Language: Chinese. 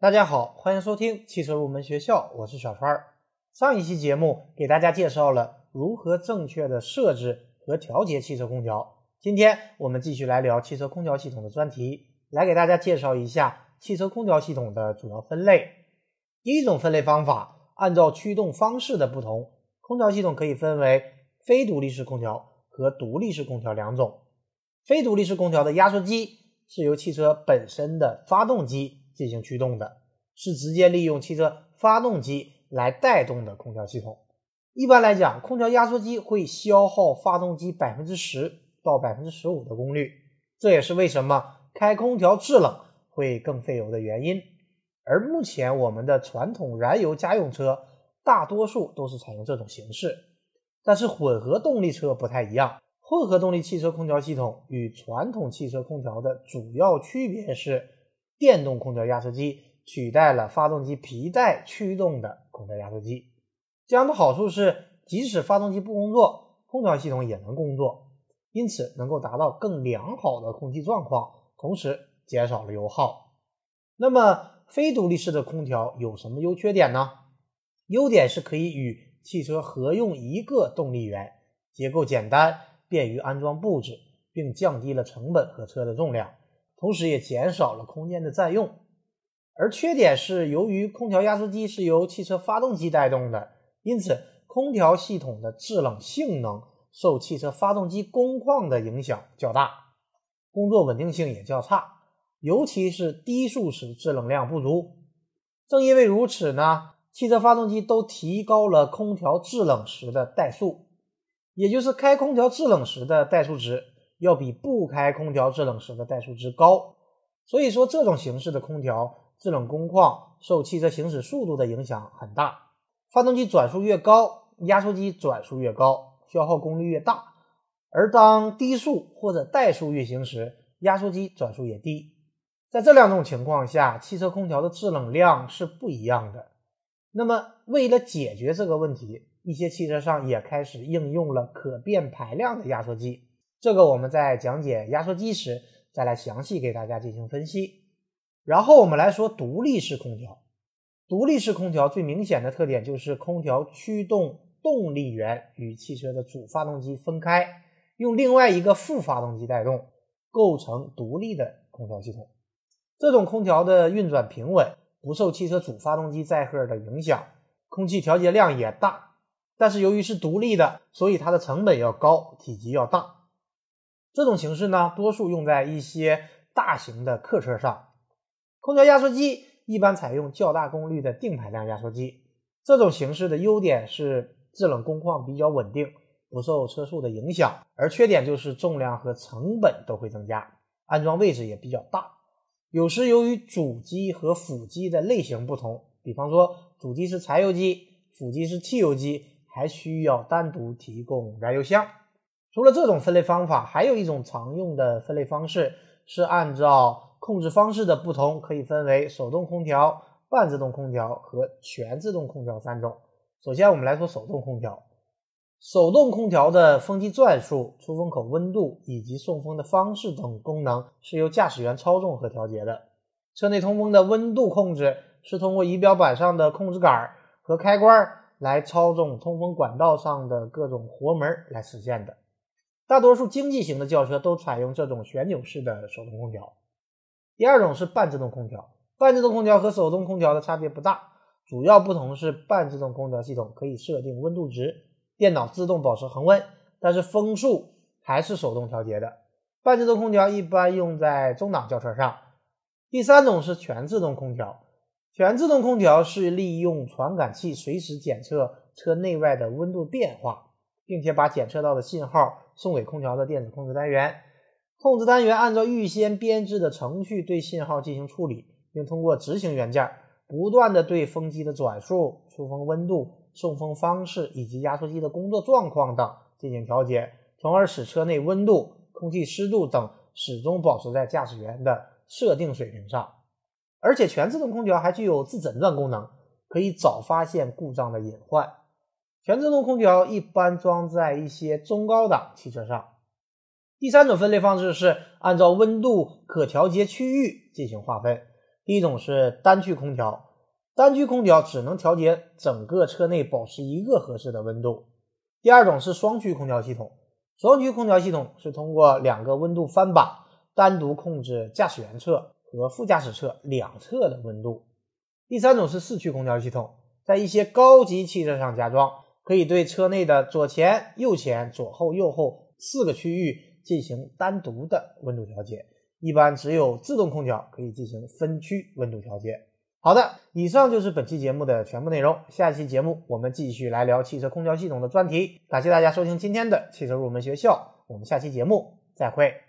大家好，欢迎收听汽车入门学校，我是小川。上一期节目给大家介绍了如何正确的设置和调节汽车空调，今天我们继续来聊汽车空调系统的专题，来给大家介绍一下汽车空调系统的主要分类。第一种分类方法，按照驱动方式的不同，空调系统可以分为非独立式空调和独立式空调两种。非独立式空调的压缩机是由汽车本身的发动机进行驱动的，是直接利用汽车发动机来带动的空调系统。一般来讲，空调压缩机会消耗发动机百分之十到百分之十五的功率，这也是为什么开空调制冷会更费油的原因。而目前我们的传统燃油家用车大多数都是采用这种形式，但是混合动力车不太一样。混合动力汽车空调系统与传统汽车空调的主要区别是，电动空调压缩机取代了发动机皮带驱动的空调压缩机。这样的好处是，即使发动机不工作，空调系统也能工作，因此能够达到更良好的空气状况，同时减少了油耗。那么，非独立式的空调有什么优缺点呢？优点是可以与汽车合用一个动力源，结构简单。便于安装布置，并降低了成本和车的重量，同时也减少了空间的占用。而缺点是，由于空调压缩机是由汽车发动机带动的，因此空调系统的制冷性能受汽车发动机工况的影响较大，工作稳定性也较差，尤其是低速时制冷量不足。正因为如此呢，汽车发动机都提高了空调制冷时的怠速。也就是开空调制冷时的怠速值要比不开空调制冷时的怠速值高，所以说这种形式的空调制冷工况受汽车行驶速度的影响很大。发动机转速越高，压缩机转速越高，消耗功率越大。而当低速或者怠速运行时，压缩机转速也低。在这两种情况下，汽车空调的制冷量是不一样的。那么为了解决这个问题，一些汽车上也开始应用了可变排量的压缩机，这个我们在讲解压缩机时再来详细给大家进行分析。然后我们来说独立式空调，独立式空调最明显的特点就是空调驱动动力源与汽车的主发动机分开，用另外一个副发动机带动，构成独立的空调系统。这种空调的运转平稳，不受汽车主发动机载荷的影响，空气调节量也大。但是由于是独立的，所以它的成本要高，体积要大。这种形式呢，多数用在一些大型的客车上。空调压缩机一般采用较大功率的定排量压缩机。这种形式的优点是制冷工况比较稳定，不受车速的影响。而缺点就是重量和成本都会增加，安装位置也比较大。有时由于主机和辅机的类型不同，比方说主机是柴油机，辅机是汽油机。还需要单独提供燃油箱。除了这种分类方法，还有一种常用的分类方式是按照控制方式的不同，可以分为手动空调、半自动空调和全自动空调三种。首先，我们来说手动空调。手动空调的风机转速、出风口温度以及送风的方式等功能是由驾驶员操纵和调节的。车内通风的温度控制是通过仪表板上的控制杆和开关。来操纵通风管道上的各种活门来实现的。大多数经济型的轿车都采用这种旋钮式的手动空调。第二种是半自动空调，半自动空调和手动空调的差别不大，主要不同是半自动空调系统可以设定温度值，电脑自动保持恒温，但是风速还是手动调节的。半自动空调一般用在中档轿车上。第三种是全自动空调。全自动空调是利用传感器随时检测车内外的温度变化，并且把检测到的信号送给空调的电子控制单元。控制单元按照预先编制的程序对信号进行处理，并通过执行元件不断的对风机的转速、出风温度、送风方式以及压缩机的工作状况等进行调节，从而使车内温度、空气湿度等始终保持在驾驶员的设定水平上。而且全自动空调还具有自诊断功能，可以早发现故障的隐患。全自动空调一般装在一些中高档汽车上。第三种分类方式是按照温度可调节区域进行划分，第一种是单区空调，单区空调只能调节整个车内保持一个合适的温度。第二种是双区空调系统，双区空调系统是通过两个温度翻把单独控制驾驶员侧和副驾驶侧两侧的温度。第三种是四驱空调系统，在一些高级汽车上加装，可以对车内的左前、右前、左后、右后四个区域进行单独的温度调节。一般只有自动空调可以进行分区温度调节。好的，以上就是本期节目的全部内容。下期节目我们继续来聊汽车空调系统的专题。感谢大家收听今天的汽车入门学校，我们下期节目再会。